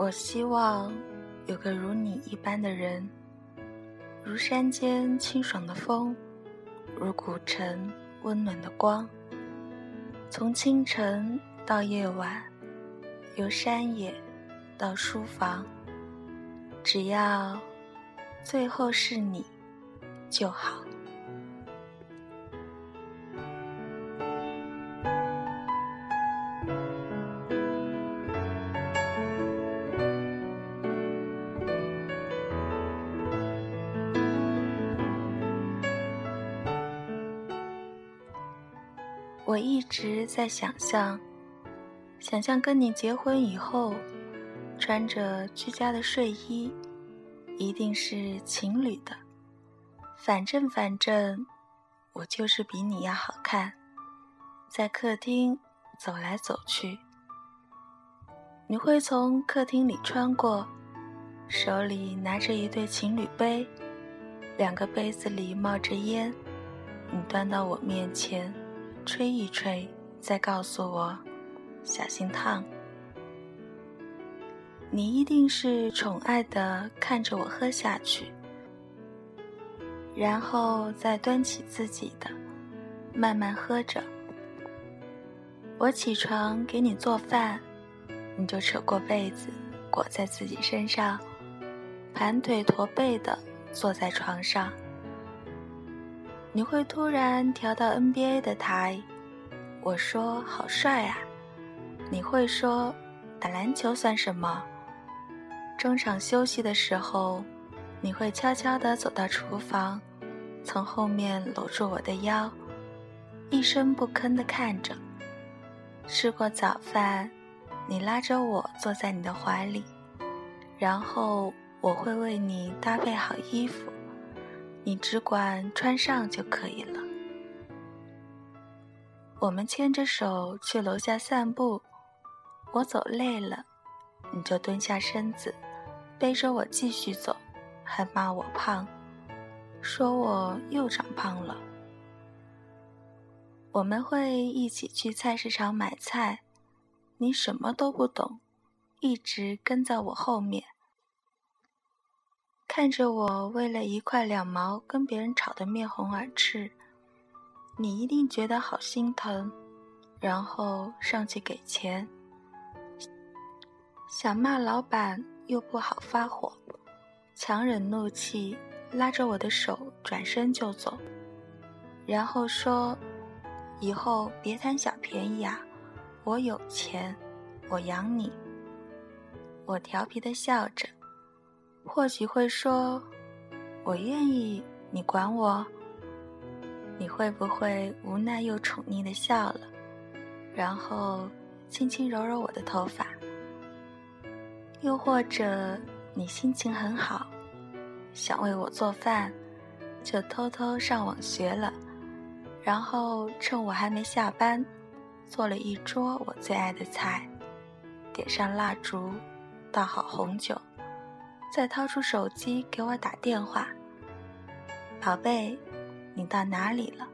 我希望有个如你一般的人，如山间清爽的风，如古城温暖的光。从清晨到夜晚，由山野到书房，只要最后是你就好。我一直在想象，想象跟你结婚以后，穿着居家的睡衣，一定是情侣的。反正反正，我就是比你要好看，在客厅走来走去，你会从客厅里穿过，手里拿着一对情侣杯，两个杯子里冒着烟，你端到我面前。吹一吹，再告诉我，小心烫。你一定是宠爱的看着我喝下去，然后再端起自己的，慢慢喝着。我起床给你做饭，你就扯过被子裹在自己身上，盘腿驼背的坐在床上。你会突然调到 NBA 的台，我说好帅啊！你会说打篮球算什么？中场休息的时候，你会悄悄地走到厨房，从后面搂住我的腰，一声不吭地看着。吃过早饭，你拉着我坐在你的怀里，然后我会为你搭配好衣服。你只管穿上就可以了。我们牵着手去楼下散步，我走累了，你就蹲下身子，背着我继续走，还骂我胖，说我又长胖了。我们会一起去菜市场买菜，你什么都不懂，一直跟在我后面。看着我为了一块两毛跟别人吵得面红耳赤，你一定觉得好心疼，然后上去给钱。想骂老板又不好发火，强忍怒气，拉着我的手转身就走，然后说：“以后别贪小便宜啊，我有钱，我养你。”我调皮的笑着。或许会说：“我愿意，你管我。”你会不会无奈又宠溺的笑了，然后轻轻揉揉我的头发？又或者你心情很好，想为我做饭，就偷偷上网学了，然后趁我还没下班，做了一桌我最爱的菜，点上蜡烛，倒好红酒。再掏出手机给我打电话，宝贝，你到哪里了？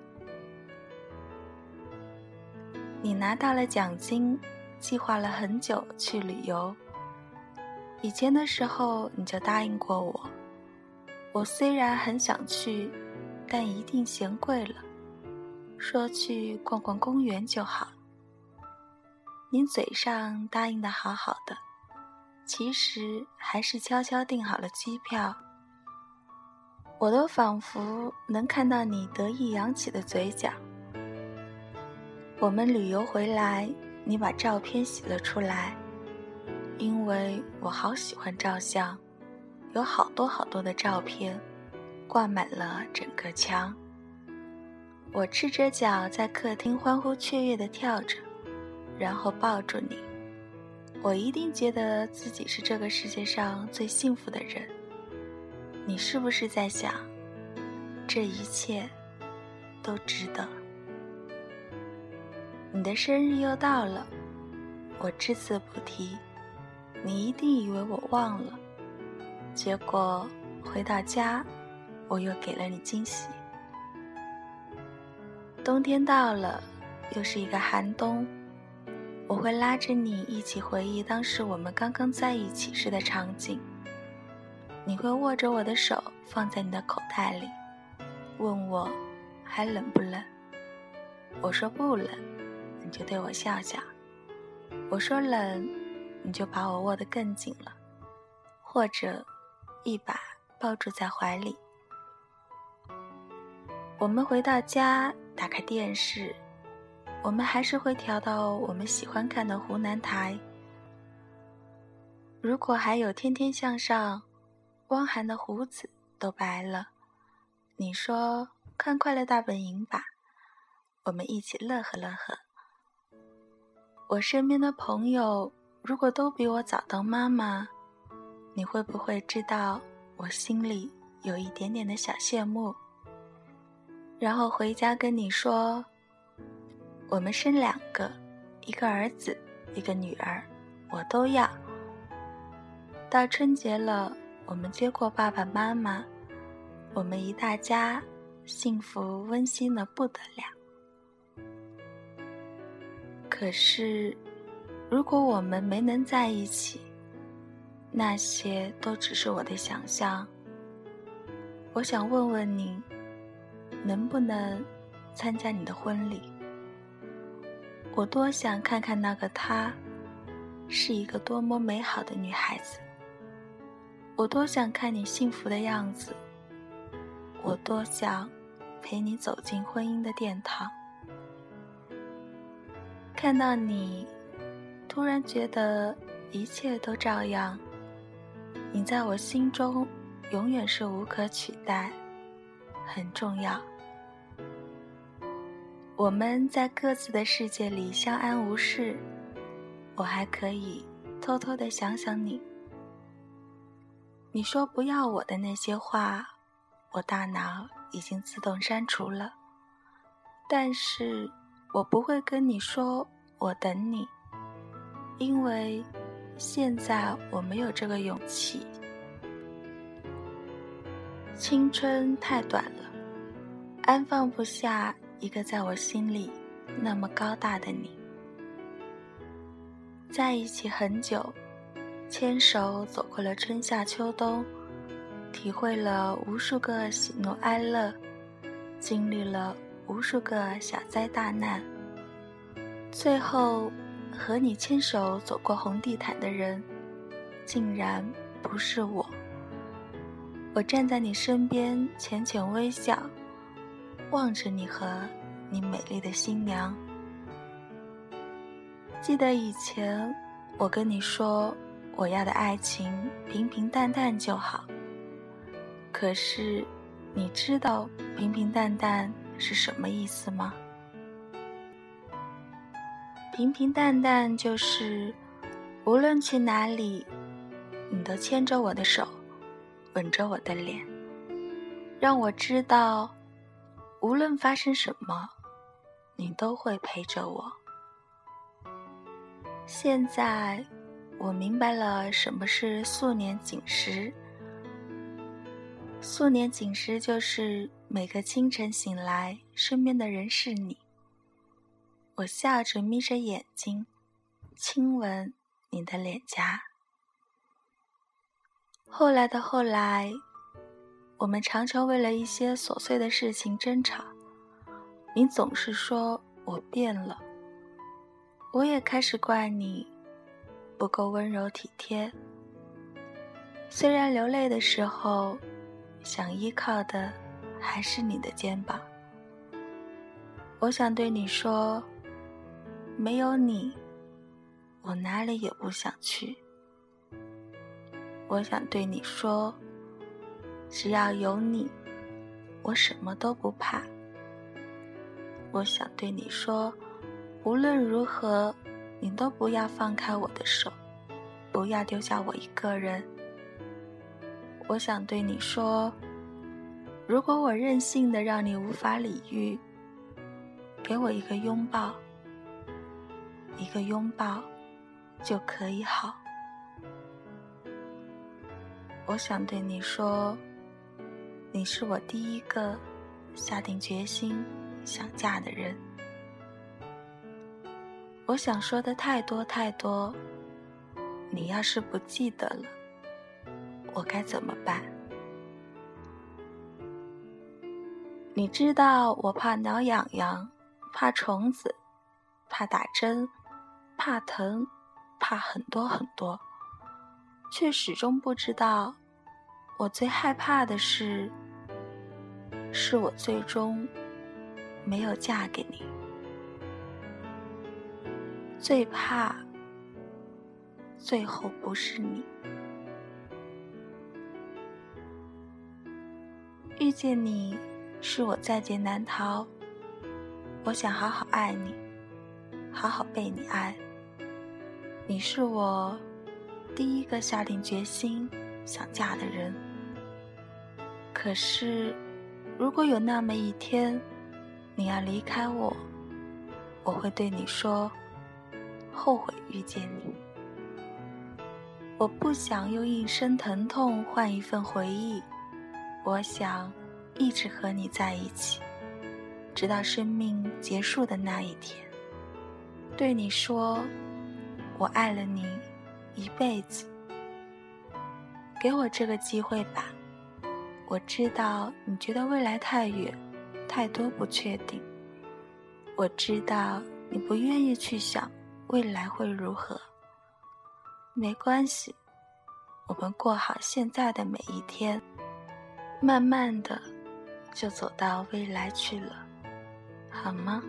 你拿到了奖金，计划了很久去旅游。以前的时候你就答应过我，我虽然很想去，但一定嫌贵了，说去逛逛公园就好。你嘴上答应的好好的。其实还是悄悄订好了机票，我都仿佛能看到你得意扬起的嘴角。我们旅游回来，你把照片洗了出来，因为我好喜欢照相，有好多好多的照片，挂满了整个墙。我赤着脚在客厅欢呼雀跃地跳着，然后抱住你。我一定觉得自己是这个世界上最幸福的人。你是不是在想，这一切都值得？你的生日又到了，我只字不提，你一定以为我忘了。结果回到家，我又给了你惊喜。冬天到了，又是一个寒冬。我会拉着你一起回忆当时我们刚刚在一起时的场景。你会握着我的手放在你的口袋里，问我还冷不冷？我说不冷，你就对我笑笑；我说冷，你就把我握得更紧了，或者一把抱住在怀里。我们回到家，打开电视。我们还是会调到我们喜欢看的湖南台。如果还有《天天向上》，汪涵的胡子都白了。你说看《快乐大本营》吧，我们一起乐呵乐呵。我身边的朋友如果都比我早当妈妈，你会不会知道我心里有一点点的小羡慕？然后回家跟你说。我们生两个，一个儿子，一个女儿，我都要。到春节了，我们接过爸爸妈妈，我们一大家幸福温馨的不得了。可是，如果我们没能在一起，那些都只是我的想象。我想问问你，能不能参加你的婚礼？我多想看看那个她，是一个多么美好的女孩子。我多想看你幸福的样子。我多想陪你走进婚姻的殿堂。看到你，突然觉得一切都照样。你在我心中永远是无可取代，很重要。我们在各自的世界里相安无事，我还可以偷偷的想想你。你说不要我的那些话，我大脑已经自动删除了。但是我不会跟你说我等你，因为现在我没有这个勇气。青春太短了，安放不下。一个在我心里那么高大的你，在一起很久，牵手走过了春夏秋冬，体会了无数个喜怒哀乐，经历了无数个小灾大难，最后和你牵手走过红地毯的人，竟然不是我。我站在你身边，浅浅微笑。望着你和你美丽的新娘，记得以前我跟你说我要的爱情平平淡淡就好。可是，你知道平平淡淡是什么意思吗？平平淡淡就是无论去哪里，你都牵着我的手，吻着我的脸，让我知道。无论发生什么，你都会陪着我。现在我明白了什么是素年锦时。素年锦时就是每个清晨醒来，身边的人是你。我笑着眯着眼睛，亲吻你的脸颊。后来的后来。我们常常为了一些琐碎的事情争吵，你总是说我变了，我也开始怪你不够温柔体贴。虽然流泪的时候，想依靠的还是你的肩膀。我想对你说，没有你，我哪里也不想去。我想对你说。只要有你，我什么都不怕。我想对你说，无论如何，你都不要放开我的手，不要丢下我一个人。我想对你说，如果我任性的让你无法理喻，给我一个拥抱，一个拥抱就可以好。我想对你说。你是我第一个下定决心想嫁的人。我想说的太多太多，你要是不记得了，我该怎么办？你知道我怕挠痒痒，怕虫子，怕打针，怕疼，怕很多很多，却始终不知道，我最害怕的是，是我最终没有嫁给你。最怕，最后不是你。遇见你，是我在劫难逃。我想好好爱你，好好被你爱。你是我第一个下定决心想嫁的人。可是，如果有那么一天，你要离开我，我会对你说。后悔遇见你，我不想用一生疼痛换一份回忆，我想一直和你在一起，直到生命结束的那一天。对你说，我爱了你一辈子。给我这个机会吧，我知道你觉得未来太远，太多不确定。我知道你不愿意去想。未来会如何？没关系，我们过好现在的每一天，慢慢的就走到未来去了，好吗？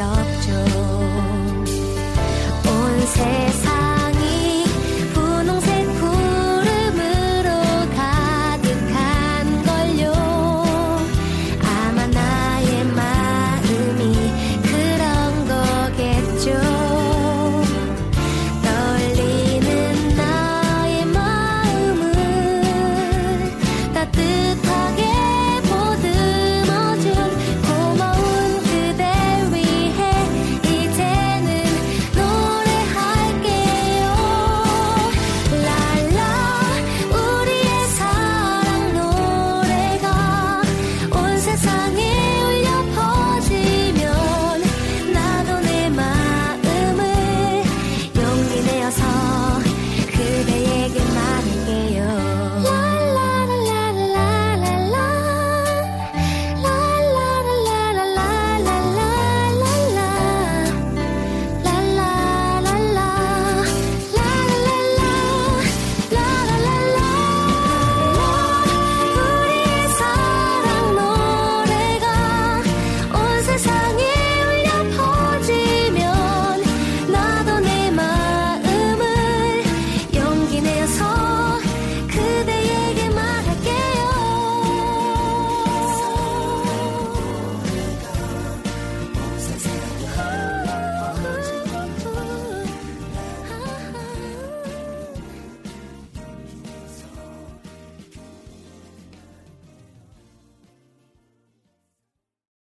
사랑스럽죠